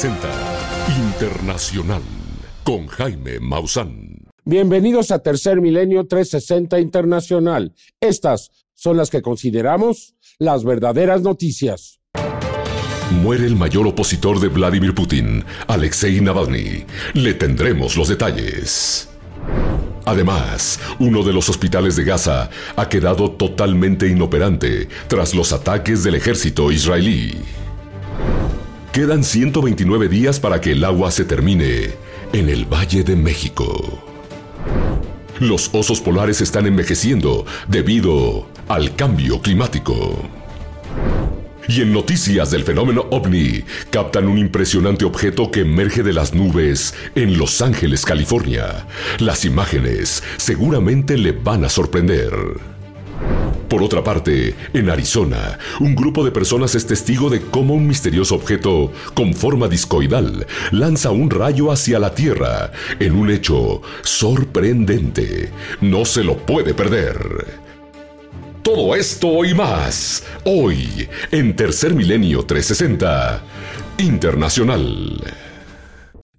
360 Internacional con Jaime Maussan. Bienvenidos a Tercer Milenio 360 Internacional. Estas son las que consideramos las verdaderas noticias. Muere el mayor opositor de Vladimir Putin, Alexei Navalny. Le tendremos los detalles. Además, uno de los hospitales de Gaza ha quedado totalmente inoperante tras los ataques del ejército israelí. Quedan 129 días para que el agua se termine en el Valle de México. Los osos polares están envejeciendo debido al cambio climático. Y en noticias del fenómeno ovni, captan un impresionante objeto que emerge de las nubes en Los Ángeles, California. Las imágenes seguramente le van a sorprender. Por otra parte, en Arizona, un grupo de personas es testigo de cómo un misterioso objeto con forma discoidal lanza un rayo hacia la Tierra en un hecho sorprendente. No se lo puede perder. Todo esto y más, hoy, en Tercer Milenio 360, Internacional.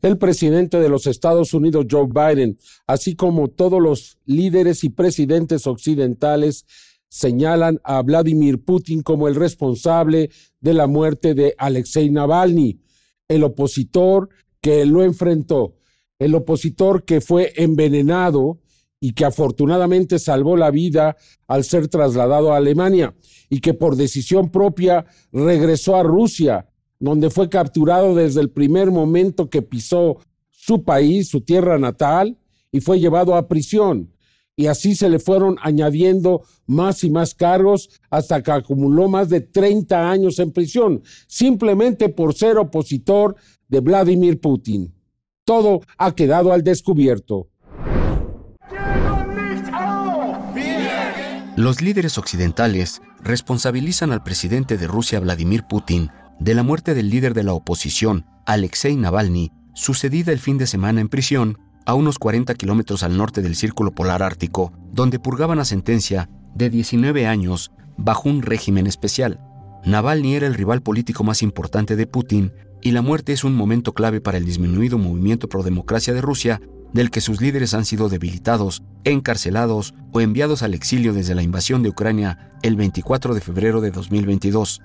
El presidente de los Estados Unidos, Joe Biden, así como todos los líderes y presidentes occidentales, señalan a Vladimir Putin como el responsable de la muerte de Alexei Navalny, el opositor que lo enfrentó, el opositor que fue envenenado y que afortunadamente salvó la vida al ser trasladado a Alemania y que por decisión propia regresó a Rusia, donde fue capturado desde el primer momento que pisó su país, su tierra natal, y fue llevado a prisión y así se le fueron añadiendo más y más cargos hasta que acumuló más de 30 años en prisión, simplemente por ser opositor de Vladimir Putin. Todo ha quedado al descubierto. Los líderes occidentales responsabilizan al presidente de Rusia, Vladimir Putin, de la muerte del líder de la oposición, Alexei Navalny, sucedida el fin de semana en prisión a unos 40 kilómetros al norte del Círculo Polar Ártico, donde purgaban la sentencia de 19 años bajo un régimen especial. Navalny era el rival político más importante de Putin y la muerte es un momento clave para el disminuido movimiento pro democracia de Rusia, del que sus líderes han sido debilitados, encarcelados o enviados al exilio desde la invasión de Ucrania el 24 de febrero de 2022.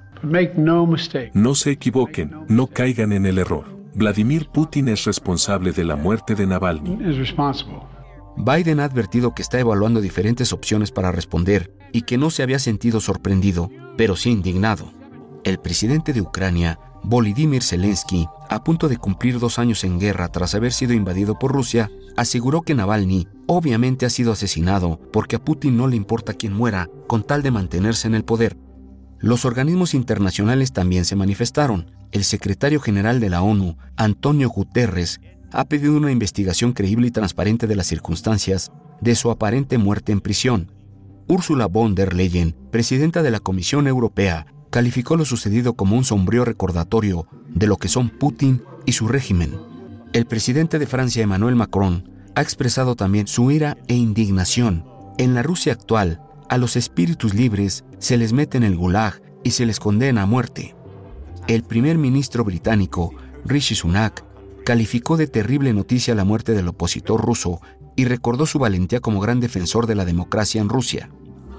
No se equivoquen, no caigan en el error. Vladimir Putin es responsable de la muerte de Navalny. Biden ha advertido que está evaluando diferentes opciones para responder y que no se había sentido sorprendido, pero sí indignado. El presidente de Ucrania, Volodymyr Zelensky, a punto de cumplir dos años en guerra tras haber sido invadido por Rusia, aseguró que Navalny obviamente ha sido asesinado porque a Putin no le importa quién muera con tal de mantenerse en el poder. Los organismos internacionales también se manifestaron, el secretario general de la ONU, Antonio Guterres, ha pedido una investigación creíble y transparente de las circunstancias de su aparente muerte en prisión. Ursula von der Leyen, presidenta de la Comisión Europea, calificó lo sucedido como un sombrío recordatorio de lo que son Putin y su régimen. El presidente de Francia, Emmanuel Macron, ha expresado también su ira e indignación. En la Rusia actual, a los espíritus libres se les mete en el gulag y se les condena a muerte el primer ministro británico, Rishi Sunak, calificó de terrible noticia la muerte del opositor ruso y recordó su valentía como gran defensor de la democracia en Rusia.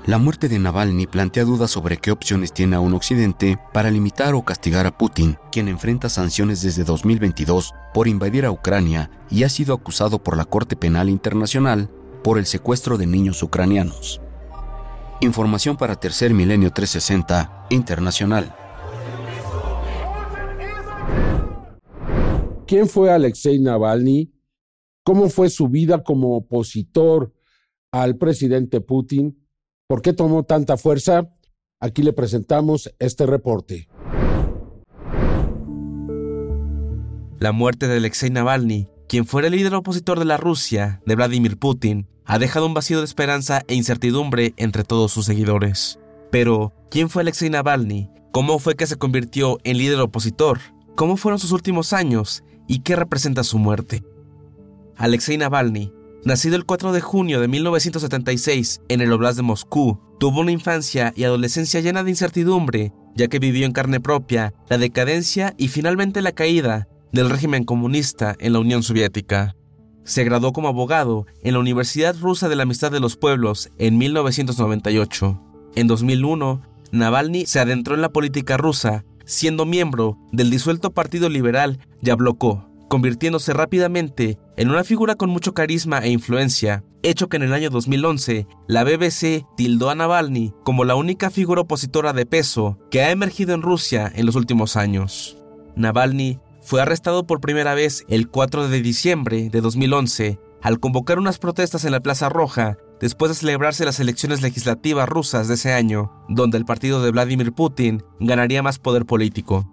La muerte de Navalny plantea dudas sobre qué opciones tiene aún Occidente para limitar o castigar a Putin, quien enfrenta sanciones desde 2022 por invadir a Ucrania y ha sido acusado por la Corte Penal Internacional por el secuestro de niños ucranianos. Información para Tercer Milenio 360 Internacional. ¿Quién fue Alexei Navalny? ¿Cómo fue su vida como opositor al presidente Putin? ¿Por qué tomó tanta fuerza? Aquí le presentamos este reporte. La muerte de Alexei Navalny, quien fuera el líder opositor de la Rusia, de Vladimir Putin, ha dejado un vacío de esperanza e incertidumbre entre todos sus seguidores. Pero, ¿quién fue Alexei Navalny? ¿Cómo fue que se convirtió en líder opositor? ¿Cómo fueron sus últimos años? y qué representa su muerte. Alexei Navalny, nacido el 4 de junio de 1976 en el Oblast de Moscú, tuvo una infancia y adolescencia llena de incertidumbre ya que vivió en carne propia la decadencia y finalmente la caída del régimen comunista en la Unión Soviética. Se graduó como abogado en la Universidad Rusa de la Amistad de los Pueblos en 1998. En 2001, Navalny se adentró en la política rusa, siendo miembro del disuelto Partido Liberal Yabloko, convirtiéndose rápidamente en una figura con mucho carisma e influencia, hecho que en el año 2011 la BBC tildó a Navalny como la única figura opositora de peso que ha emergido en Rusia en los últimos años. Navalny fue arrestado por primera vez el 4 de diciembre de 2011 al convocar unas protestas en la Plaza Roja después de celebrarse las elecciones legislativas rusas de ese año, donde el partido de Vladimir Putin ganaría más poder político.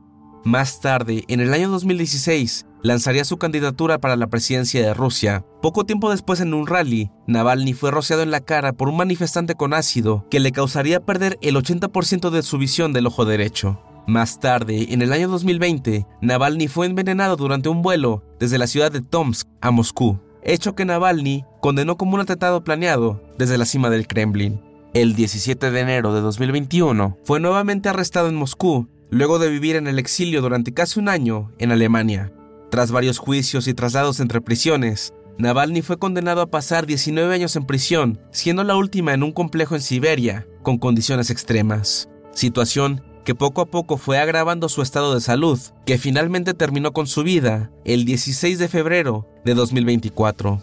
Más tarde, en el año 2016, lanzaría su candidatura para la presidencia de Rusia. Poco tiempo después, en un rally, Navalny fue rociado en la cara por un manifestante con ácido que le causaría perder el 80% de su visión del ojo derecho. Más tarde, en el año 2020, Navalny fue envenenado durante un vuelo desde la ciudad de Tomsk a Moscú, hecho que Navalny condenó como un atentado planeado desde la cima del Kremlin. El 17 de enero de 2021 fue nuevamente arrestado en Moscú, luego de vivir en el exilio durante casi un año en Alemania. Tras varios juicios y traslados entre prisiones, Navalny fue condenado a pasar 19 años en prisión, siendo la última en un complejo en Siberia, con condiciones extremas. Situación que poco a poco fue agravando su estado de salud, que finalmente terminó con su vida el 16 de febrero de 2024.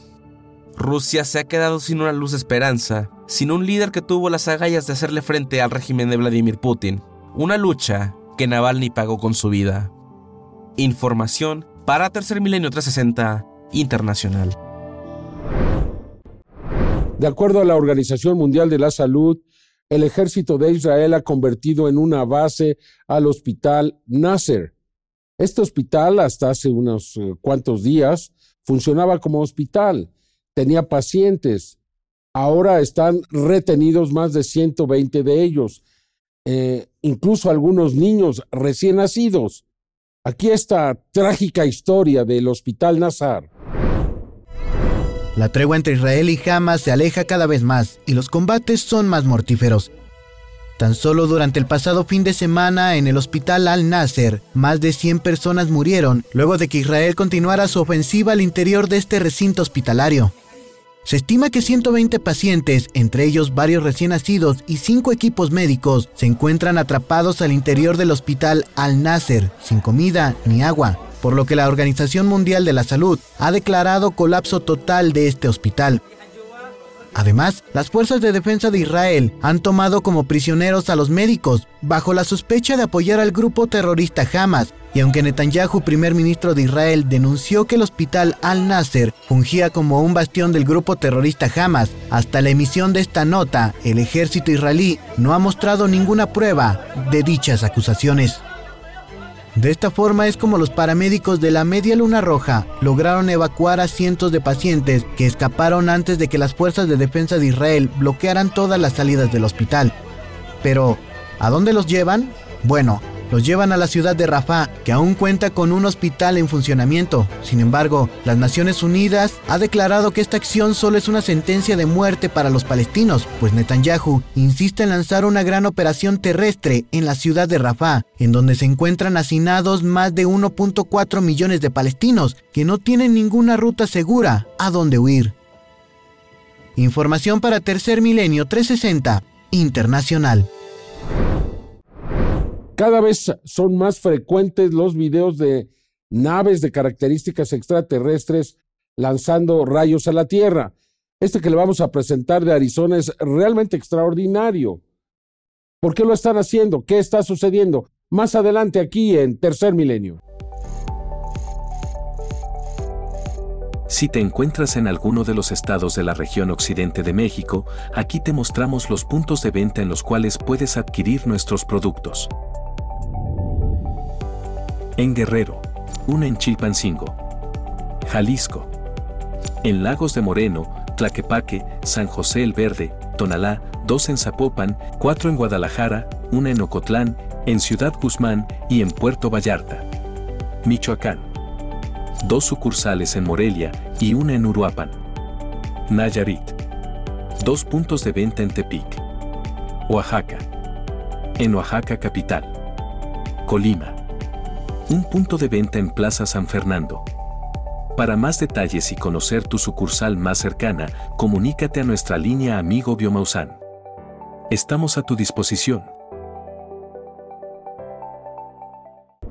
Rusia se ha quedado sin una luz de esperanza, sin un líder que tuvo las agallas de hacerle frente al régimen de Vladimir Putin, una lucha que Navalny pagó con su vida. Información para Tercer Milenio 360 Internacional. De acuerdo a la Organización Mundial de la Salud, el ejército de Israel ha convertido en una base al hospital Nasser. Este hospital, hasta hace unos eh, cuantos días, funcionaba como hospital, tenía pacientes. Ahora están retenidos más de 120 de ellos, eh, incluso algunos niños recién nacidos. Aquí esta trágica historia del hospital Nasser. La tregua entre Israel y Hamas se aleja cada vez más y los combates son más mortíferos. Tan solo durante el pasado fin de semana en el hospital Al-Nasser, más de 100 personas murieron luego de que Israel continuara su ofensiva al interior de este recinto hospitalario. Se estima que 120 pacientes, entre ellos varios recién nacidos y 5 equipos médicos, se encuentran atrapados al interior del hospital Al-Nasser, sin comida ni agua por lo que la Organización Mundial de la Salud ha declarado colapso total de este hospital. Además, las fuerzas de defensa de Israel han tomado como prisioneros a los médicos bajo la sospecha de apoyar al grupo terrorista Hamas, y aunque Netanyahu, primer ministro de Israel, denunció que el hospital Al-Nasser fungía como un bastión del grupo terrorista Hamas, hasta la emisión de esta nota, el ejército israelí no ha mostrado ninguna prueba de dichas acusaciones. De esta forma es como los paramédicos de la Media Luna Roja lograron evacuar a cientos de pacientes que escaparon antes de que las fuerzas de defensa de Israel bloquearan todas las salidas del hospital. Pero, ¿a dónde los llevan? Bueno, los llevan a la ciudad de Rafah, que aún cuenta con un hospital en funcionamiento. Sin embargo, las Naciones Unidas ha declarado que esta acción solo es una sentencia de muerte para los palestinos, pues Netanyahu insiste en lanzar una gran operación terrestre en la ciudad de Rafah, en donde se encuentran hacinados más de 1.4 millones de palestinos que no tienen ninguna ruta segura a dónde huir. Información para Tercer Milenio 360 Internacional. Cada vez son más frecuentes los videos de naves de características extraterrestres lanzando rayos a la Tierra. Este que le vamos a presentar de Arizona es realmente extraordinario. ¿Por qué lo están haciendo? ¿Qué está sucediendo? Más adelante aquí en Tercer Milenio. Si te encuentras en alguno de los estados de la región occidente de México, aquí te mostramos los puntos de venta en los cuales puedes adquirir nuestros productos en Guerrero, una en Chilpancingo, Jalisco, en Lagos de Moreno, Tlaquepaque, San José el Verde, Tonalá, dos en Zapopan, cuatro en Guadalajara, una en Ocotlán, en Ciudad Guzmán y en Puerto Vallarta. Michoacán. Dos sucursales en Morelia y una en Uruapan. Nayarit. Dos puntos de venta en Tepic. Oaxaca. En Oaxaca capital. Colima. Un punto de venta en Plaza San Fernando. Para más detalles y conocer tu sucursal más cercana, comunícate a nuestra línea Amigo Biomausan. Estamos a tu disposición.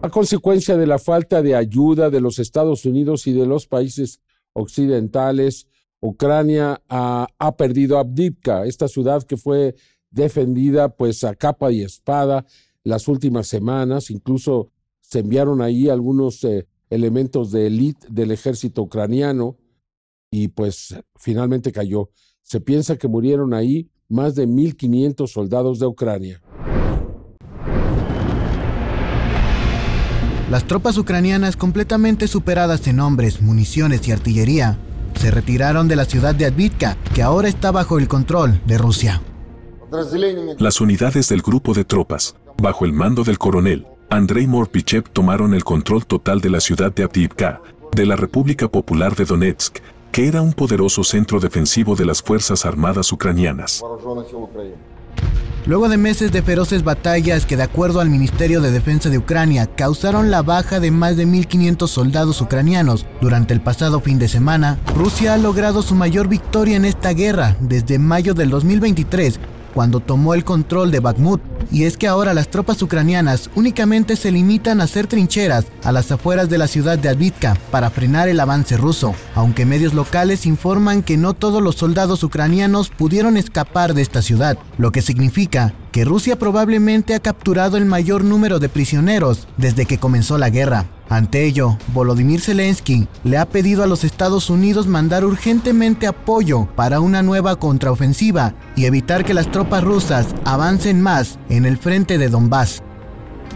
A consecuencia de la falta de ayuda de los Estados Unidos y de los países occidentales, Ucrania ha, perdido Abdivka, esta ciudad que fue defendida pues a capa y espada las últimas semanas, incluso se enviaron ahí algunos eh, elementos de élite del ejército ucraniano y pues finalmente cayó. Se piensa que murieron ahí más de 1.500 soldados de Ucrania. Las tropas ucranianas, completamente superadas en hombres, municiones y artillería, se retiraron de la ciudad de Advitka, que ahora está bajo el control de Rusia. Las unidades del grupo de tropas, bajo el mando del coronel Andrei Morpichev, tomaron el control total de la ciudad de Avdiivka, de la República Popular de Donetsk, que era un poderoso centro defensivo de las Fuerzas Armadas ucranianas. Luego de meses de feroces batallas que de acuerdo al Ministerio de Defensa de Ucrania causaron la baja de más de 1.500 soldados ucranianos durante el pasado fin de semana, Rusia ha logrado su mayor victoria en esta guerra desde mayo del 2023 cuando tomó el control de Bakhmut, y es que ahora las tropas ucranianas únicamente se limitan a hacer trincheras a las afueras de la ciudad de Advitka para frenar el avance ruso, aunque medios locales informan que no todos los soldados ucranianos pudieron escapar de esta ciudad, lo que significa que Rusia probablemente ha capturado el mayor número de prisioneros desde que comenzó la guerra. Ante ello, Volodymyr Zelensky le ha pedido a los Estados Unidos mandar urgentemente apoyo para una nueva contraofensiva y evitar que las tropas rusas avancen más en el frente de Donbass.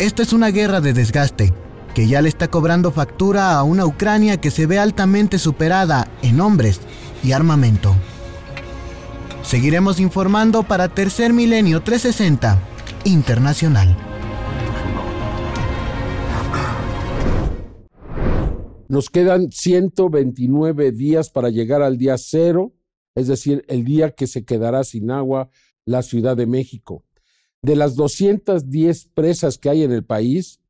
Esta es una guerra de desgaste que ya le está cobrando factura a una Ucrania que se ve altamente superada en hombres y armamento. Seguiremos informando para Tercer Milenio 360 Internacional. Nos quedan 129 días para llegar al día cero, es decir, el día que se quedará sin agua la Ciudad de México. De las 210 presas que hay en el país,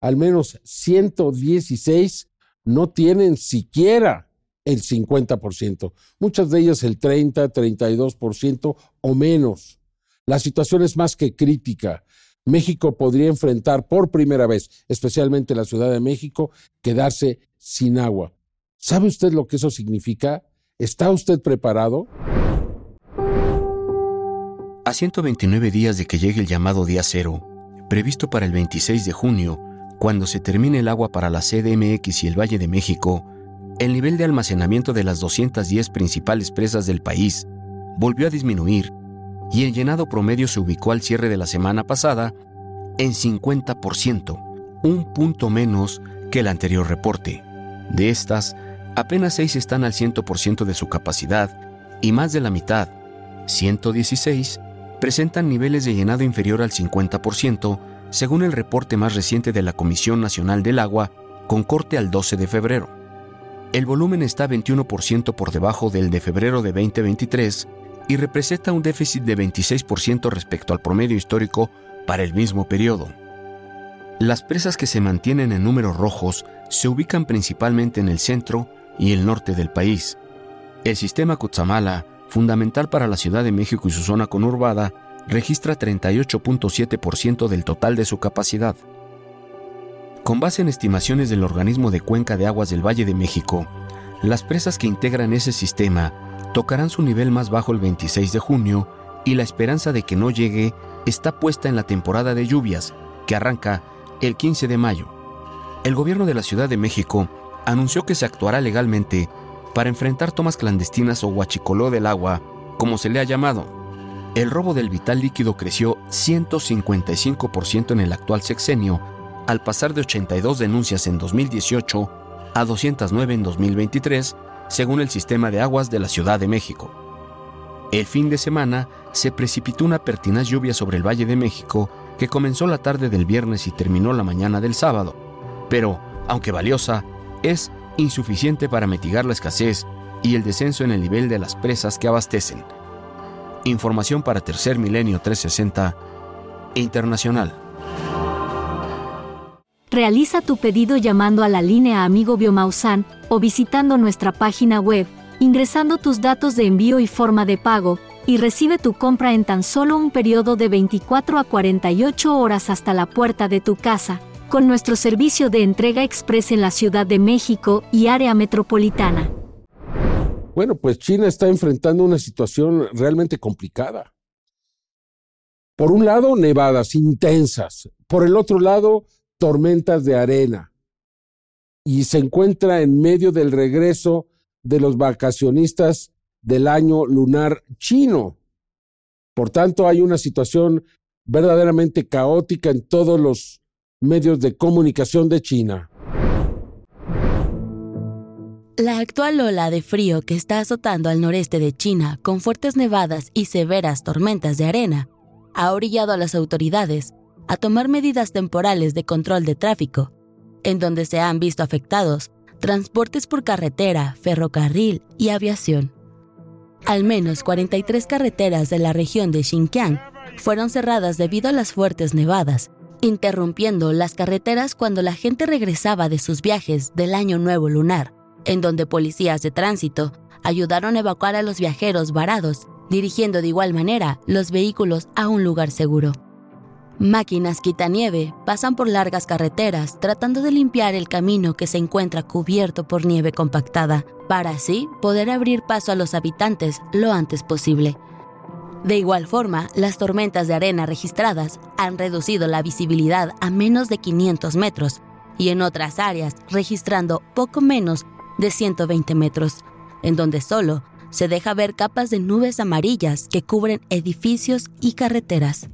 al menos 116 no tienen siquiera el 50%, muchas de ellas el 30, 32% o menos. La situación es más que crítica. México podría enfrentar por primera vez, especialmente la Ciudad de México, quedarse sin agua. ¿Sabe usted lo que eso significa? ¿Está usted preparado? A 129 días de que llegue el llamado día cero, previsto para el 26 de junio, cuando se termine el agua para la CDMX y el Valle de México, el nivel de almacenamiento de las 210 principales presas del país volvió a disminuir y el llenado promedio se ubicó al cierre de la semana pasada en 50%, un punto menos que el anterior reporte. De estas, apenas 6 están al 100% de su capacidad y más de la mitad, 116, presentan niveles de llenado inferior al 50%, según el reporte más reciente de la Comisión Nacional del Agua, con corte al 12 de febrero. El volumen está 21% por debajo del de febrero de 2023 y representa un déficit de 26% respecto al promedio histórico para el mismo periodo. Las presas que se mantienen en números rojos se ubican principalmente en el centro y el norte del país. El sistema Cutzamala, fundamental para la Ciudad de México y su zona conurbada, registra 38.7% del total de su capacidad. Con base en estimaciones del organismo de cuenca de aguas del Valle de México, las presas que integran ese sistema tocarán su nivel más bajo el 26 de junio y la esperanza de que no llegue está puesta en la temporada de lluvias, que arranca el 15 de mayo. El gobierno de la Ciudad de México anunció que se actuará legalmente para enfrentar tomas clandestinas o huachicoló del agua, como se le ha llamado. El robo del vital líquido creció 155% en el actual sexenio, al pasar de 82 denuncias en 2018 a 209 en 2023, según el sistema de aguas de la Ciudad de México. El fin de semana se precipitó una pertinaz lluvia sobre el Valle de México que comenzó la tarde del viernes y terminó la mañana del sábado, pero, aunque valiosa, es insuficiente para mitigar la escasez y el descenso en el nivel de las presas que abastecen. Información para Tercer Milenio 360 Internacional. Realiza tu pedido llamando a la línea Amigo Biomausan o visitando nuestra página web, ingresando tus datos de envío y forma de pago, y recibe tu compra en tan solo un periodo de 24 a 48 horas hasta la puerta de tu casa, con nuestro servicio de entrega express en la Ciudad de México y área metropolitana. Bueno, pues China está enfrentando una situación realmente complicada. Por un lado, nevadas intensas. Por el otro lado, tormentas de arena y se encuentra en medio del regreso de los vacacionistas del año lunar chino. Por tanto, hay una situación verdaderamente caótica en todos los medios de comunicación de China. La actual ola de frío que está azotando al noreste de China con fuertes nevadas y severas tormentas de arena ha orillado a las autoridades a tomar medidas temporales de control de tráfico, en donde se han visto afectados transportes por carretera, ferrocarril y aviación. Al menos 43 carreteras de la región de Xinjiang fueron cerradas debido a las fuertes nevadas, interrumpiendo las carreteras cuando la gente regresaba de sus viajes del Año Nuevo Lunar, en donde policías de tránsito ayudaron a evacuar a los viajeros varados, dirigiendo de igual manera los vehículos a un lugar seguro. Máquinas quitanieve pasan por largas carreteras tratando de limpiar el camino que se encuentra cubierto por nieve compactada, para así poder abrir paso a los habitantes lo antes posible. De igual forma, las tormentas de arena registradas han reducido la visibilidad a menos de 500 metros y en otras áreas registrando poco menos de 120 metros, en donde solo se deja ver capas de nubes amarillas que cubren edificios y carreteras.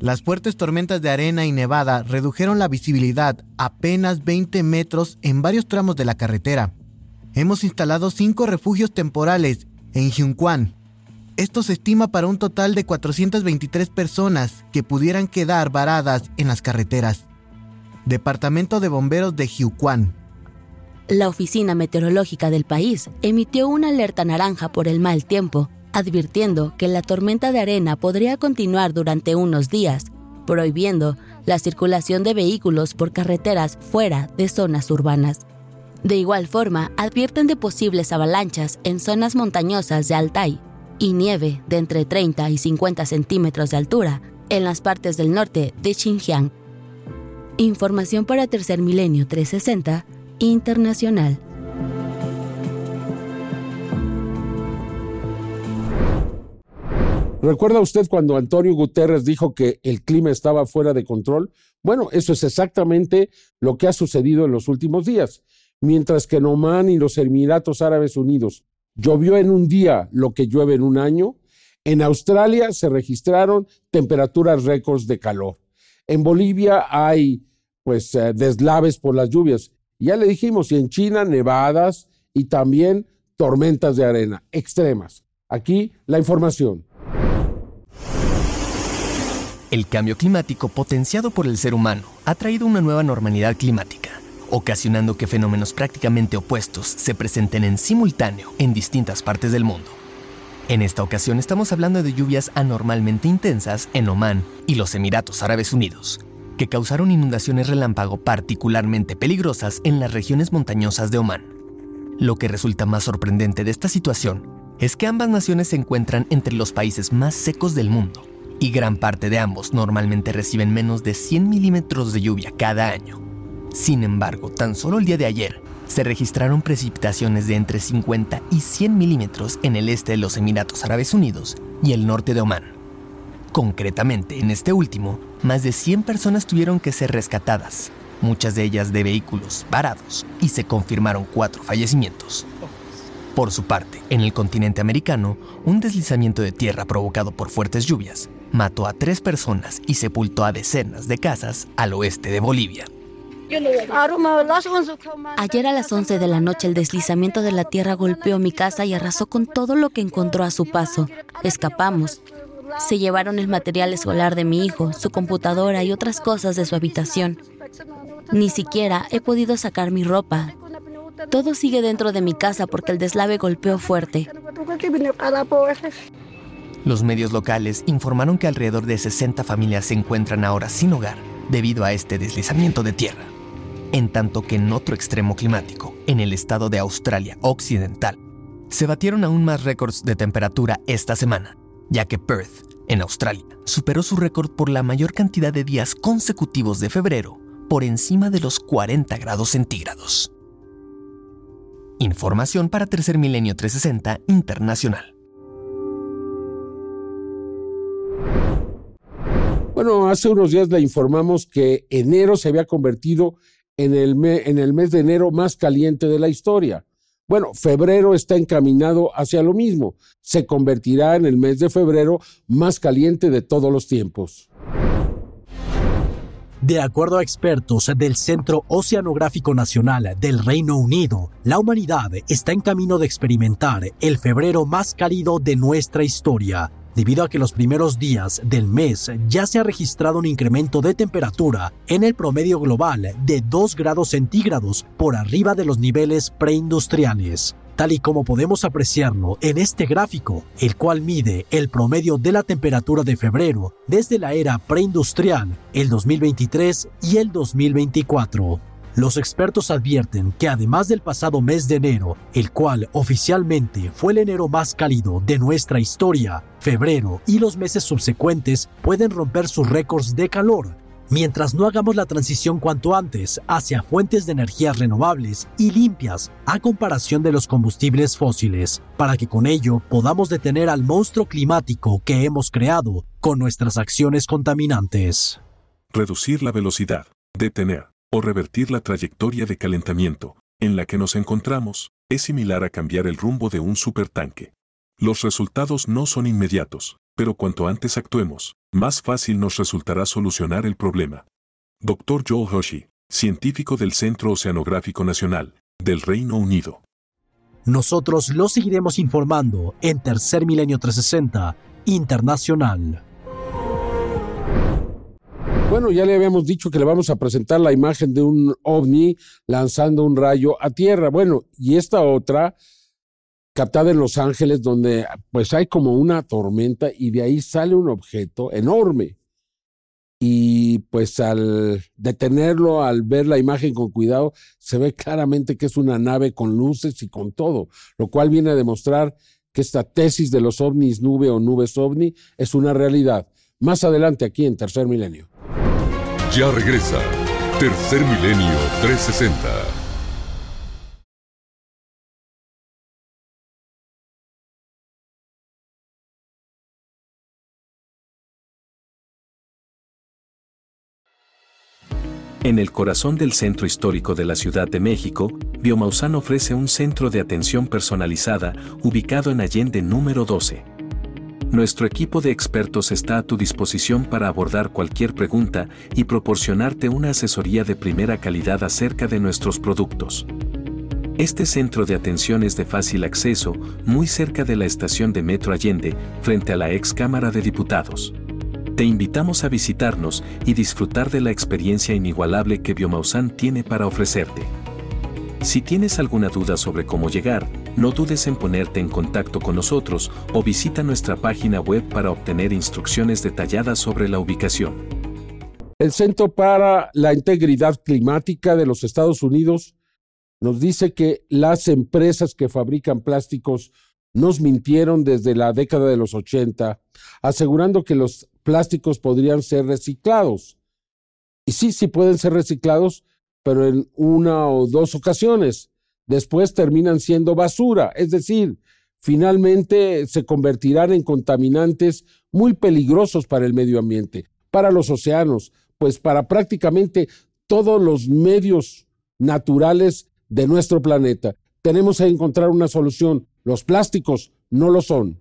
Las fuertes tormentas de arena y nevada redujeron la visibilidad apenas 20 metros en varios tramos de la carretera. Hemos instalado cinco refugios temporales en Hyunquan. Esto se estima para un total de 423 personas que pudieran quedar varadas en las carreteras. Departamento de Bomberos de Hyunquan. La Oficina Meteorológica del país emitió una alerta naranja por el mal tiempo advirtiendo que la tormenta de arena podría continuar durante unos días, prohibiendo la circulación de vehículos por carreteras fuera de zonas urbanas. De igual forma, advierten de posibles avalanchas en zonas montañosas de Altai y nieve de entre 30 y 50 centímetros de altura en las partes del norte de Xinjiang. Información para Tercer Milenio 360 Internacional. ¿Recuerda usted cuando Antonio Guterres dijo que el clima estaba fuera de control? Bueno, eso es exactamente lo que ha sucedido en los últimos días. Mientras que en Oman y los Emiratos Árabes Unidos llovió en un día lo que llueve en un año, en Australia se registraron temperaturas récords de calor. En Bolivia hay pues eh, deslaves por las lluvias. Ya le dijimos, y en China nevadas y también tormentas de arena extremas. Aquí la información. El cambio climático potenciado por el ser humano ha traído una nueva normalidad climática, ocasionando que fenómenos prácticamente opuestos se presenten en simultáneo en distintas partes del mundo. En esta ocasión estamos hablando de lluvias anormalmente intensas en Omán y los Emiratos Árabes Unidos, que causaron inundaciones relámpago particularmente peligrosas en las regiones montañosas de Omán. Lo que resulta más sorprendente de esta situación es que ambas naciones se encuentran entre los países más secos del mundo y gran parte de ambos normalmente reciben menos de 100 milímetros de lluvia cada año. Sin embargo, tan solo el día de ayer se registraron precipitaciones de entre 50 y 100 milímetros en el este de los Emiratos Árabes Unidos y el norte de Omán. Concretamente, en este último, más de 100 personas tuvieron que ser rescatadas, muchas de ellas de vehículos varados, y se confirmaron cuatro fallecimientos. Por su parte, en el continente americano, un deslizamiento de tierra provocado por fuertes lluvias mató a tres personas y sepultó a decenas de casas al oeste de Bolivia. Ayer a las 11 de la noche el deslizamiento de la tierra golpeó mi casa y arrasó con todo lo que encontró a su paso. Escapamos. Se llevaron el material escolar de mi hijo, su computadora y otras cosas de su habitación. Ni siquiera he podido sacar mi ropa. Todo sigue dentro de mi casa porque el deslave golpeó fuerte. Los medios locales informaron que alrededor de 60 familias se encuentran ahora sin hogar debido a este deslizamiento de tierra. En tanto que en otro extremo climático, en el estado de Australia Occidental, se batieron aún más récords de temperatura esta semana, ya que Perth, en Australia, superó su récord por la mayor cantidad de días consecutivos de febrero por encima de los 40 grados centígrados. Información para Tercer Milenio 360 Internacional. Bueno, hace unos días le informamos que enero se había convertido en el, en el mes de enero más caliente de la historia. Bueno, febrero está encaminado hacia lo mismo. Se convertirá en el mes de febrero más caliente de todos los tiempos. De acuerdo a expertos del Centro Oceanográfico Nacional del Reino Unido, la humanidad está en camino de experimentar el febrero más cálido de nuestra historia, debido a que los primeros días del mes ya se ha registrado un incremento de temperatura en el promedio global de 2 grados centígrados por arriba de los niveles preindustriales tal y como podemos apreciarlo en este gráfico, el cual mide el promedio de la temperatura de febrero desde la era preindustrial, el 2023 y el 2024. Los expertos advierten que además del pasado mes de enero, el cual oficialmente fue el enero más cálido de nuestra historia, febrero y los meses subsecuentes pueden romper sus récords de calor, mientras no hagamos la transición cuanto antes hacia fuentes de energías renovables y limpias a comparación de los combustibles fósiles, para que con ello podamos detener al monstruo climático que hemos creado con nuestras acciones contaminantes. Reducir la velocidad, detener o revertir la trayectoria de calentamiento en la que nos encontramos es similar a cambiar el rumbo de un supertanque. Los resultados no son inmediatos, pero cuanto antes actuemos, más fácil nos resultará solucionar el problema. Dr. Joel Hoshi, científico del Centro Oceanográfico Nacional, del Reino Unido. Nosotros lo seguiremos informando en Tercer Milenio 360 Internacional. Bueno, ya le habíamos dicho que le vamos a presentar la imagen de un ovni lanzando un rayo a tierra. Bueno, y esta otra captada en Los Ángeles, donde pues hay como una tormenta y de ahí sale un objeto enorme. Y pues al detenerlo, al ver la imagen con cuidado, se ve claramente que es una nave con luces y con todo, lo cual viene a demostrar que esta tesis de los ovnis nube o nubes ovni es una realidad. Más adelante aquí en Tercer Milenio. Ya regresa Tercer Milenio 360. En el corazón del centro histórico de la Ciudad de México, Biomausán ofrece un centro de atención personalizada ubicado en Allende número 12. Nuestro equipo de expertos está a tu disposición para abordar cualquier pregunta y proporcionarte una asesoría de primera calidad acerca de nuestros productos. Este centro de atención es de fácil acceso, muy cerca de la estación de Metro Allende, frente a la ex Cámara de Diputados. Te invitamos a visitarnos y disfrutar de la experiencia inigualable que Biomausan tiene para ofrecerte. Si tienes alguna duda sobre cómo llegar, no dudes en ponerte en contacto con nosotros o visita nuestra página web para obtener instrucciones detalladas sobre la ubicación. El Centro para la Integridad Climática de los Estados Unidos nos dice que las empresas que fabrican plásticos nos mintieron desde la década de los 80, asegurando que los plásticos podrían ser reciclados. Y sí, sí pueden ser reciclados, pero en una o dos ocasiones. Después terminan siendo basura, es decir, finalmente se convertirán en contaminantes muy peligrosos para el medio ambiente, para los océanos, pues para prácticamente todos los medios naturales de nuestro planeta. Tenemos que encontrar una solución. Los plásticos no lo son.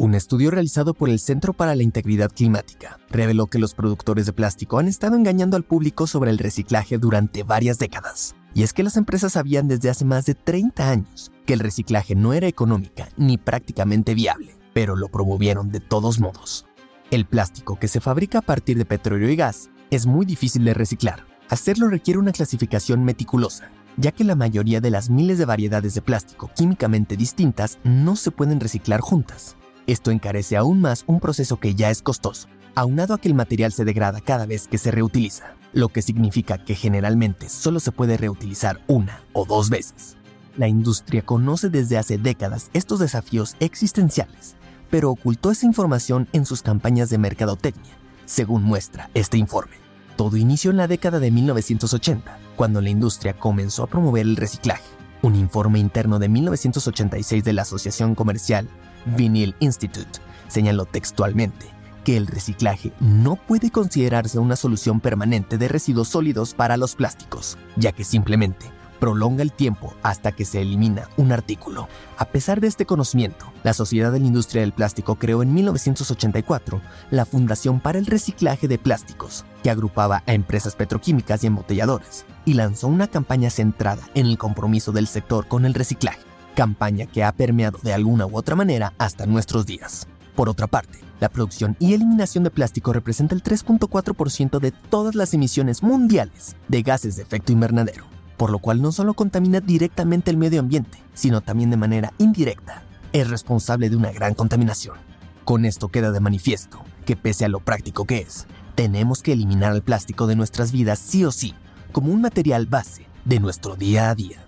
Un estudio realizado por el Centro para la Integridad Climática reveló que los productores de plástico han estado engañando al público sobre el reciclaje durante varias décadas. Y es que las empresas sabían desde hace más de 30 años que el reciclaje no era económica ni prácticamente viable, pero lo promovieron de todos modos. El plástico que se fabrica a partir de petróleo y gas es muy difícil de reciclar. Hacerlo requiere una clasificación meticulosa, ya que la mayoría de las miles de variedades de plástico químicamente distintas no se pueden reciclar juntas. Esto encarece aún más un proceso que ya es costoso, aunado a que el material se degrada cada vez que se reutiliza, lo que significa que generalmente solo se puede reutilizar una o dos veces. La industria conoce desde hace décadas estos desafíos existenciales, pero ocultó esa información en sus campañas de mercadotecnia, según muestra este informe. Todo inició en la década de 1980, cuando la industria comenzó a promover el reciclaje. Un informe interno de 1986 de la Asociación Comercial Vinyl Institute señaló textualmente que el reciclaje no puede considerarse una solución permanente de residuos sólidos para los plásticos, ya que simplemente prolonga el tiempo hasta que se elimina un artículo. A pesar de este conocimiento, la Sociedad de la Industria del Plástico creó en 1984 la Fundación para el Reciclaje de Plásticos, que agrupaba a empresas petroquímicas y embotelladoras, y lanzó una campaña centrada en el compromiso del sector con el reciclaje, campaña que ha permeado de alguna u otra manera hasta nuestros días. Por otra parte, la producción y eliminación de plástico representa el 3.4% de todas las emisiones mundiales de gases de efecto invernadero, por lo cual no solo contamina directamente el medio ambiente, sino también de manera indirecta, es responsable de una gran contaminación. Con esto queda de manifiesto que pese a lo práctico que es, tenemos que eliminar el plástico de nuestras vidas sí o sí, como un material base de nuestro día a día.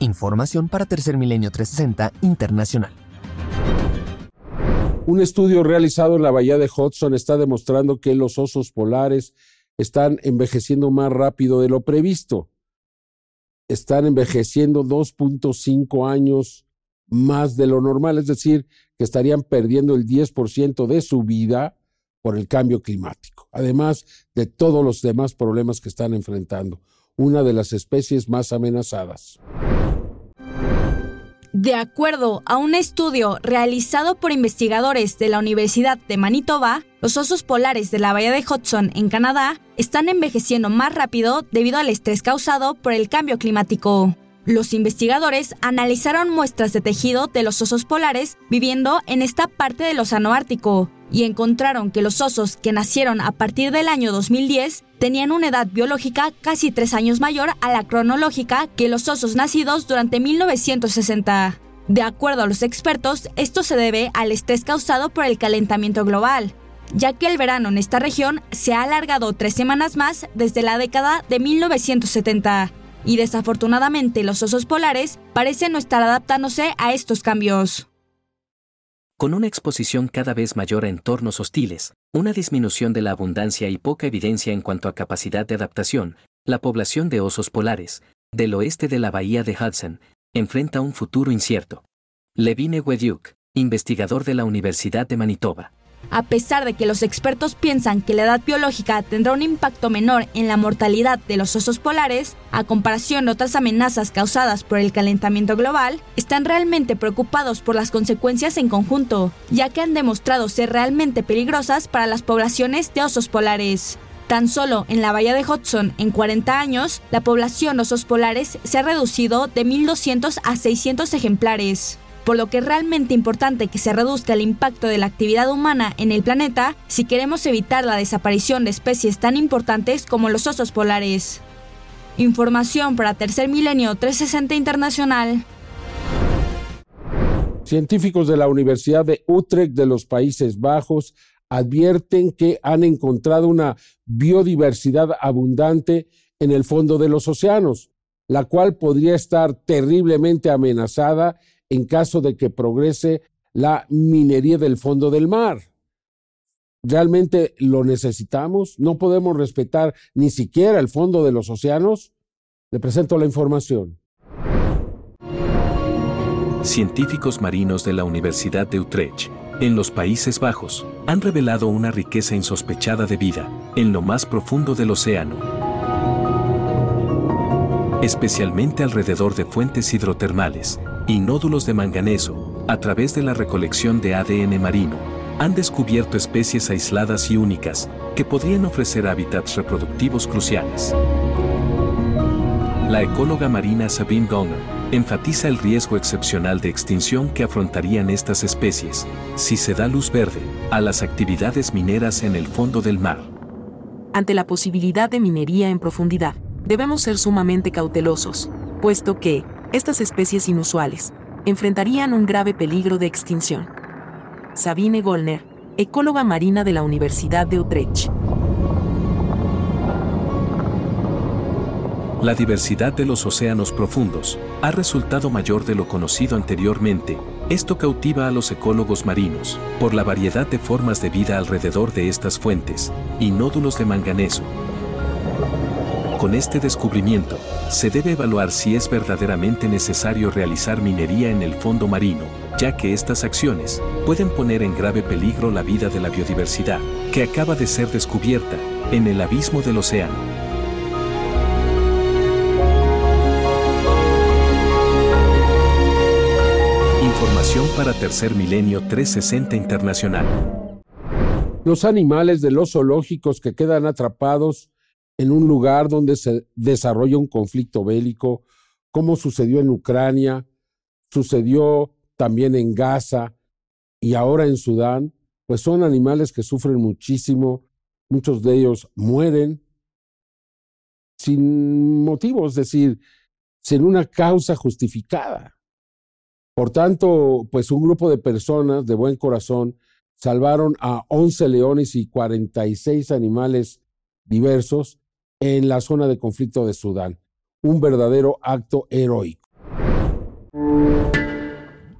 Información para Tercer Milenio 360 Internacional. Un estudio realizado en la bahía de Hudson está demostrando que los osos polares están envejeciendo más rápido de lo previsto. Están envejeciendo 2.5 años más de lo normal, es decir, que estarían perdiendo el 10% de su vida por el cambio climático, además de todos los demás problemas que están enfrentando, una de las especies más amenazadas. De acuerdo a un estudio realizado por investigadores de la Universidad de Manitoba, los osos polares de la bahía de Hudson en Canadá están envejeciendo más rápido debido al estrés causado por el cambio climático. Los investigadores analizaron muestras de tejido de los osos polares viviendo en esta parte del Océano Ártico y encontraron que los osos que nacieron a partir del año 2010 tenían una edad biológica casi tres años mayor a la cronológica que los osos nacidos durante 1960. De acuerdo a los expertos, esto se debe al estrés causado por el calentamiento global, ya que el verano en esta región se ha alargado tres semanas más desde la década de 1970 y desafortunadamente los osos polares parecen no estar adaptándose a estos cambios. Con una exposición cada vez mayor a entornos hostiles, una disminución de la abundancia y poca evidencia en cuanto a capacidad de adaptación, la población de osos polares, del oeste de la bahía de Hudson, enfrenta un futuro incierto. Levine Weduk, investigador de la Universidad de Manitoba, a pesar de que los expertos piensan que la edad biológica tendrá un impacto menor en la mortalidad de los osos polares, a comparación de otras amenazas causadas por el calentamiento global, están realmente preocupados por las consecuencias en conjunto, ya que han demostrado ser realmente peligrosas para las poblaciones de osos polares. Tan solo en la bahía de Hudson, en 40 años, la población de osos polares se ha reducido de 1.200 a 600 ejemplares por lo que es realmente importante que se reduzca el impacto de la actividad humana en el planeta si queremos evitar la desaparición de especies tan importantes como los osos polares. Información para Tercer Milenio 360 Internacional. Científicos de la Universidad de Utrecht de los Países Bajos advierten que han encontrado una biodiversidad abundante en el fondo de los océanos, la cual podría estar terriblemente amenazada en caso de que progrese la minería del fondo del mar. ¿Realmente lo necesitamos? ¿No podemos respetar ni siquiera el fondo de los océanos? Le presento la información. Científicos marinos de la Universidad de Utrecht, en los Países Bajos, han revelado una riqueza insospechada de vida en lo más profundo del océano, especialmente alrededor de fuentes hidrotermales y nódulos de manganeso, a través de la recolección de ADN marino, han descubierto especies aisladas y únicas que podrían ofrecer hábitats reproductivos cruciales. La ecóloga marina Sabine Gonger enfatiza el riesgo excepcional de extinción que afrontarían estas especies si se da luz verde a las actividades mineras en el fondo del mar. Ante la posibilidad de minería en profundidad, debemos ser sumamente cautelosos, puesto que, estas especies inusuales enfrentarían un grave peligro de extinción. Sabine Gollner, ecóloga marina de la Universidad de Utrecht. La diversidad de los océanos profundos ha resultado mayor de lo conocido anteriormente. Esto cautiva a los ecólogos marinos por la variedad de formas de vida alrededor de estas fuentes y nódulos de manganeso. Con este descubrimiento, se debe evaluar si es verdaderamente necesario realizar minería en el fondo marino, ya que estas acciones pueden poner en grave peligro la vida de la biodiversidad, que acaba de ser descubierta en el abismo del océano. Información para Tercer Milenio 360 Internacional. Los animales de los zoológicos que quedan atrapados en un lugar donde se desarrolla un conflicto bélico, como sucedió en Ucrania, sucedió también en Gaza y ahora en Sudán, pues son animales que sufren muchísimo, muchos de ellos mueren sin motivos, es decir, sin una causa justificada. Por tanto, pues un grupo de personas de buen corazón salvaron a 11 leones y 46 animales diversos en la zona de conflicto de Sudán. Un verdadero acto heroico.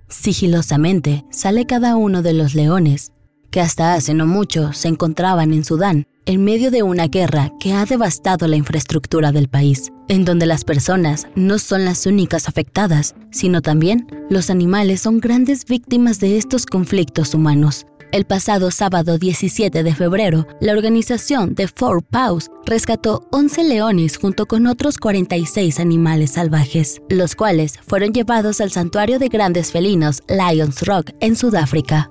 Sigilosamente sale cada uno de los leones, que hasta hace no mucho se encontraban en Sudán, en medio de una guerra que ha devastado la infraestructura del país, en donde las personas no son las únicas afectadas, sino también los animales son grandes víctimas de estos conflictos humanos. El pasado sábado 17 de febrero, la organización The Four Paws rescató 11 leones junto con otros 46 animales salvajes, los cuales fueron llevados al santuario de grandes felinos Lions Rock en Sudáfrica.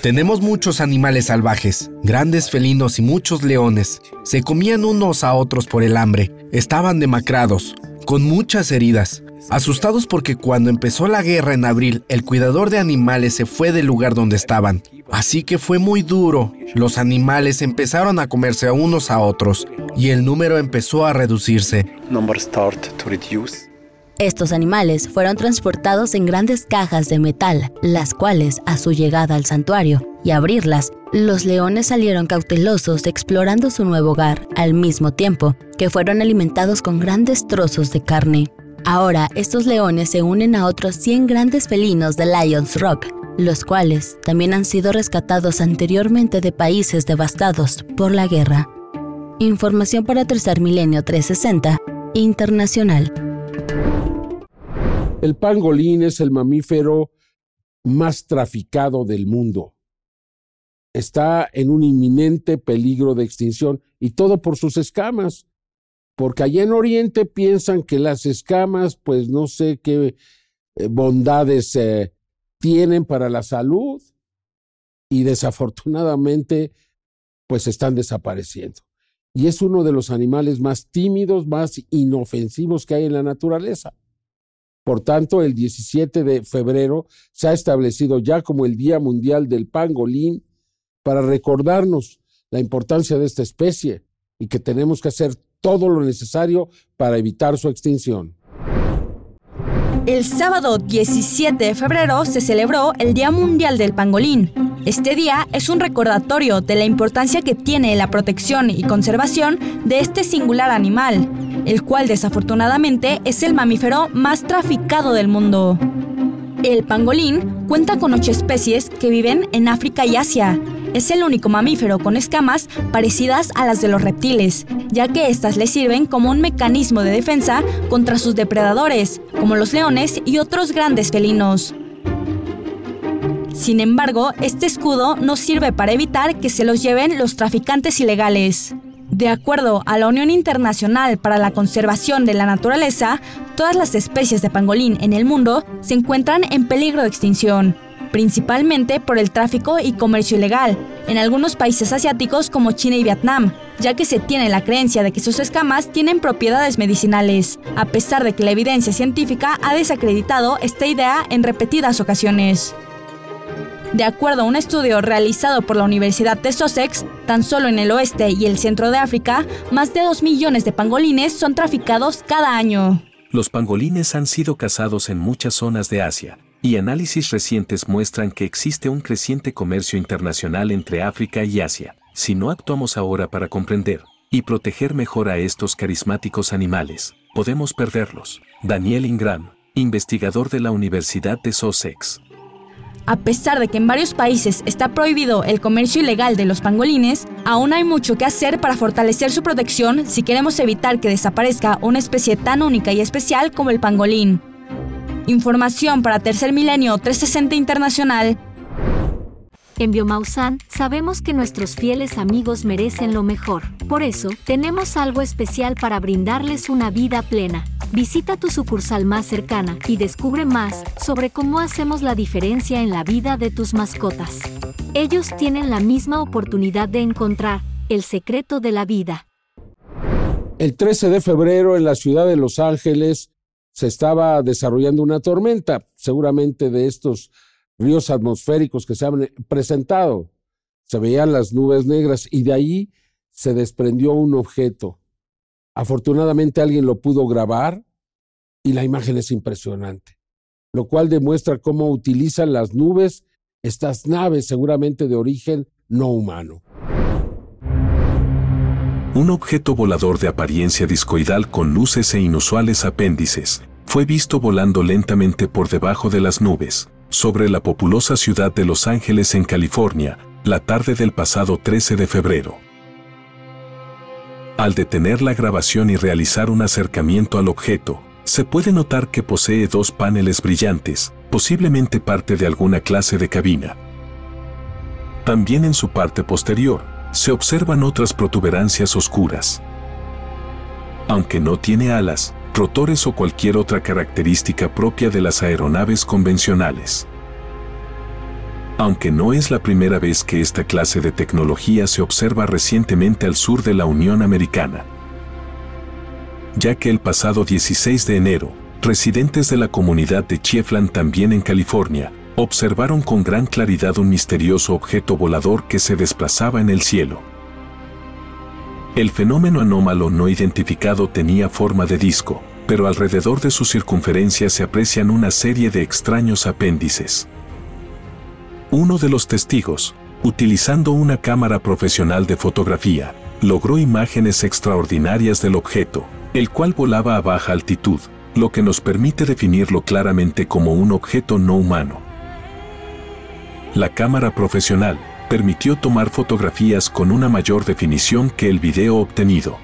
Tenemos muchos animales salvajes, grandes felinos y muchos leones. Se comían unos a otros por el hambre. Estaban demacrados, con muchas heridas. Asustados porque cuando empezó la guerra en abril, el cuidador de animales se fue del lugar donde estaban. Así que fue muy duro. Los animales empezaron a comerse a unos a otros y el número empezó a reducirse. Estos animales fueron transportados en grandes cajas de metal, las cuales, a su llegada al santuario y abrirlas, los leones salieron cautelosos explorando su nuevo hogar, al mismo tiempo que fueron alimentados con grandes trozos de carne. Ahora, estos leones se unen a otros 100 grandes felinos de Lions Rock, los cuales también han sido rescatados anteriormente de países devastados por la guerra. Información para Tercer Milenio 360 Internacional. El pangolín es el mamífero más traficado del mundo. Está en un inminente peligro de extinción y todo por sus escamas, porque allá en Oriente piensan que las escamas, pues no sé qué eh, bondades eh, tienen para la salud y desafortunadamente pues están desapareciendo. Y es uno de los animales más tímidos, más inofensivos que hay en la naturaleza. Por tanto, el 17 de febrero se ha establecido ya como el Día Mundial del Pangolín para recordarnos la importancia de esta especie y que tenemos que hacer todo lo necesario para evitar su extinción. El sábado 17 de febrero se celebró el Día Mundial del Pangolín. Este día es un recordatorio de la importancia que tiene la protección y conservación de este singular animal, el cual desafortunadamente es el mamífero más traficado del mundo. El pangolín cuenta con ocho especies que viven en África y Asia. Es el único mamífero con escamas parecidas a las de los reptiles, ya que éstas le sirven como un mecanismo de defensa contra sus depredadores, como los leones y otros grandes felinos. Sin embargo, este escudo no sirve para evitar que se los lleven los traficantes ilegales. De acuerdo a la Unión Internacional para la Conservación de la Naturaleza, todas las especies de pangolín en el mundo se encuentran en peligro de extinción, principalmente por el tráfico y comercio ilegal, en algunos países asiáticos como China y Vietnam, ya que se tiene la creencia de que sus escamas tienen propiedades medicinales, a pesar de que la evidencia científica ha desacreditado esta idea en repetidas ocasiones. De acuerdo a un estudio realizado por la Universidad de Sussex, tan solo en el oeste y el centro de África, más de 2 millones de pangolines son traficados cada año. Los pangolines han sido cazados en muchas zonas de Asia, y análisis recientes muestran que existe un creciente comercio internacional entre África y Asia. Si no actuamos ahora para comprender y proteger mejor a estos carismáticos animales, podemos perderlos. Daniel Ingram, investigador de la Universidad de Sussex. A pesar de que en varios países está prohibido el comercio ilegal de los pangolines, aún hay mucho que hacer para fortalecer su protección si queremos evitar que desaparezca una especie tan única y especial como el pangolín. Información para Tercer Milenio 360 Internacional. En Biomausan sabemos que nuestros fieles amigos merecen lo mejor. Por eso, tenemos algo especial para brindarles una vida plena. Visita tu sucursal más cercana y descubre más sobre cómo hacemos la diferencia en la vida de tus mascotas. Ellos tienen la misma oportunidad de encontrar el secreto de la vida. El 13 de febrero en la ciudad de Los Ángeles se estaba desarrollando una tormenta, seguramente de estos ríos atmosféricos que se han presentado. Se veían las nubes negras y de ahí se desprendió un objeto. Afortunadamente alguien lo pudo grabar y la imagen es impresionante, lo cual demuestra cómo utilizan las nubes estas naves seguramente de origen no humano. Un objeto volador de apariencia discoidal con luces e inusuales apéndices fue visto volando lentamente por debajo de las nubes, sobre la populosa ciudad de Los Ángeles en California, la tarde del pasado 13 de febrero. Al detener la grabación y realizar un acercamiento al objeto, se puede notar que posee dos paneles brillantes, posiblemente parte de alguna clase de cabina. También en su parte posterior, se observan otras protuberancias oscuras. Aunque no tiene alas, rotores o cualquier otra característica propia de las aeronaves convencionales aunque no es la primera vez que esta clase de tecnología se observa recientemente al sur de la Unión Americana. Ya que el pasado 16 de enero, residentes de la comunidad de Chiefland también en California, observaron con gran claridad un misterioso objeto volador que se desplazaba en el cielo. El fenómeno anómalo no identificado tenía forma de disco, pero alrededor de su circunferencia se aprecian una serie de extraños apéndices. Uno de los testigos, utilizando una cámara profesional de fotografía, logró imágenes extraordinarias del objeto, el cual volaba a baja altitud, lo que nos permite definirlo claramente como un objeto no humano. La cámara profesional permitió tomar fotografías con una mayor definición que el video obtenido.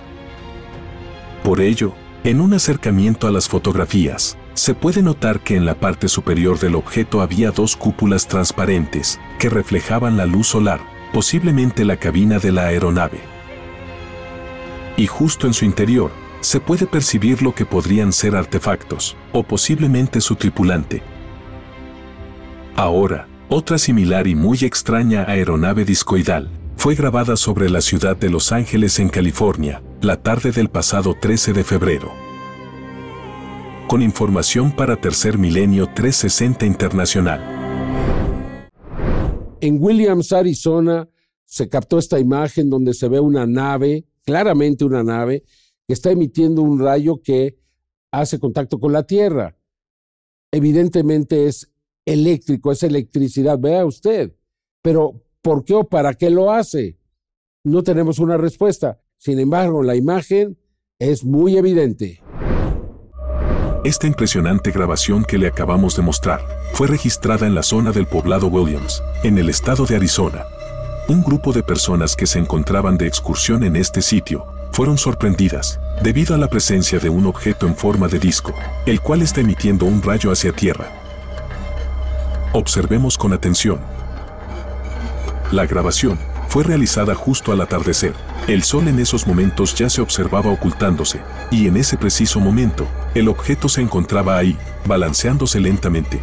Por ello, en un acercamiento a las fotografías, se puede notar que en la parte superior del objeto había dos cúpulas transparentes que reflejaban la luz solar, posiblemente la cabina de la aeronave. Y justo en su interior, se puede percibir lo que podrían ser artefactos, o posiblemente su tripulante. Ahora, otra similar y muy extraña aeronave discoidal fue grabada sobre la ciudad de Los Ángeles en California, la tarde del pasado 13 de febrero con información para Tercer Milenio 360 Internacional. En Williams, Arizona, se captó esta imagen donde se ve una nave, claramente una nave, que está emitiendo un rayo que hace contacto con la Tierra. Evidentemente es eléctrico, es electricidad, vea usted. Pero, ¿por qué o para qué lo hace? No tenemos una respuesta. Sin embargo, la imagen es muy evidente. Esta impresionante grabación que le acabamos de mostrar fue registrada en la zona del poblado Williams, en el estado de Arizona. Un grupo de personas que se encontraban de excursión en este sitio fueron sorprendidas debido a la presencia de un objeto en forma de disco, el cual está emitiendo un rayo hacia tierra. Observemos con atención. La grabación fue realizada justo al atardecer. El sol en esos momentos ya se observaba ocultándose, y en ese preciso momento, el objeto se encontraba ahí, balanceándose lentamente.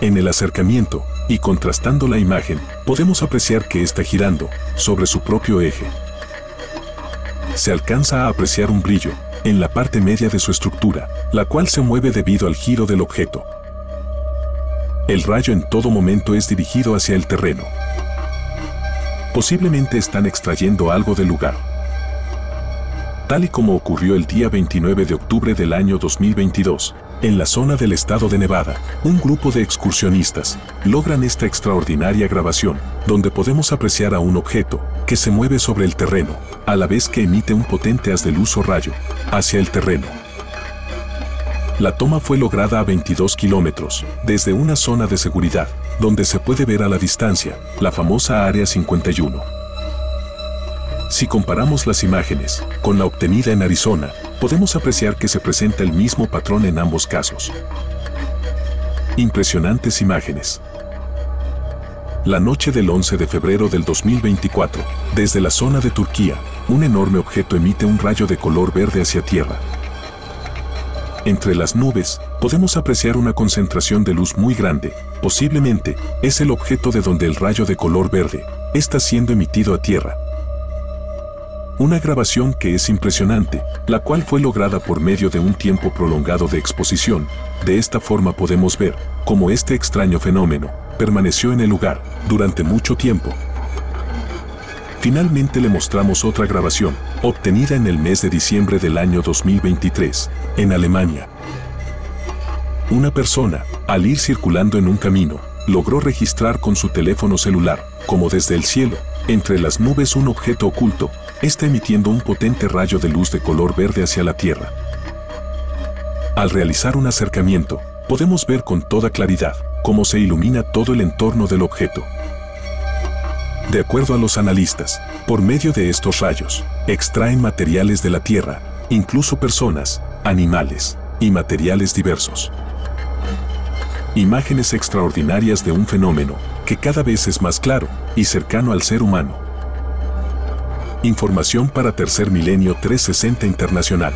En el acercamiento, y contrastando la imagen, podemos apreciar que está girando, sobre su propio eje. Se alcanza a apreciar un brillo, en la parte media de su estructura, la cual se mueve debido al giro del objeto. El rayo en todo momento es dirigido hacia el terreno, Posiblemente están extrayendo algo del lugar. Tal y como ocurrió el día 29 de octubre del año 2022, En la zona del estado de Nevada, un grupo de excursionistas logran esta extraordinaria grabación, donde podemos apreciar a un objeto que se mueve sobre el terreno, a la vez que emite un potente haz de luz o rayo hacia el terreno. La toma fue lograda a 22 kilómetros, desde una zona de seguridad, donde se puede ver a la distancia la famosa Área 51. Si comparamos las imágenes con la obtenida en Arizona, podemos apreciar que se presenta el mismo patrón en ambos casos. Impresionantes imágenes. La noche del 11 de febrero del 2024, desde la zona de Turquía, un enorme objeto emite un rayo de color verde hacia tierra. Entre las nubes, podemos apreciar una concentración de luz muy grande, posiblemente es el objeto de donde el rayo de color verde está siendo emitido a tierra, una grabación que es impresionante, la cual fue lograda por medio de un tiempo prolongado de exposición. De esta forma podemos ver cómo este extraño fenómeno permaneció en el lugar durante mucho tiempo. Finalmente le mostramos otra grabación, obtenida en el mes de diciembre del año 2023, en Alemania. Una persona, al ir circulando en un camino, logró registrar con su teléfono celular, como desde el cielo, entre las nubes un objeto oculto, está emitiendo un potente rayo de luz de color verde hacia la Tierra. Al realizar un acercamiento, podemos ver con toda claridad cómo se ilumina todo el entorno del objeto. De acuerdo a los analistas, por medio de estos rayos, extraen materiales de la Tierra, incluso personas, animales y materiales diversos. Imágenes extraordinarias de un fenómeno que cada vez es más claro y cercano al ser humano. Información para Tercer Milenio 360 Internacional.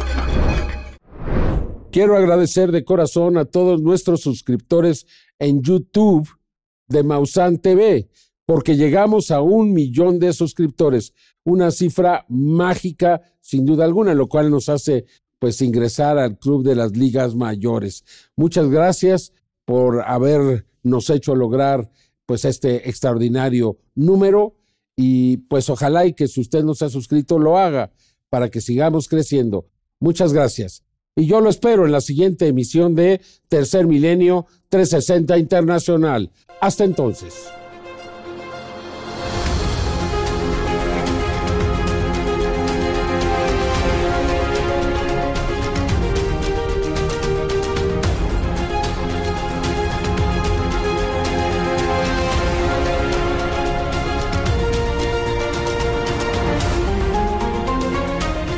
Quiero agradecer de corazón a todos nuestros suscriptores en YouTube de Mausan TV, porque llegamos a un millón de suscriptores, una cifra mágica sin duda alguna, lo cual nos hace pues ingresar al club de las ligas mayores. Muchas gracias por habernos hecho lograr pues este extraordinario número y pues ojalá y que si usted no se ha suscrito lo haga para que sigamos creciendo. Muchas gracias. Y yo lo espero en la siguiente emisión de Tercer Milenio 360 Internacional. Hasta entonces.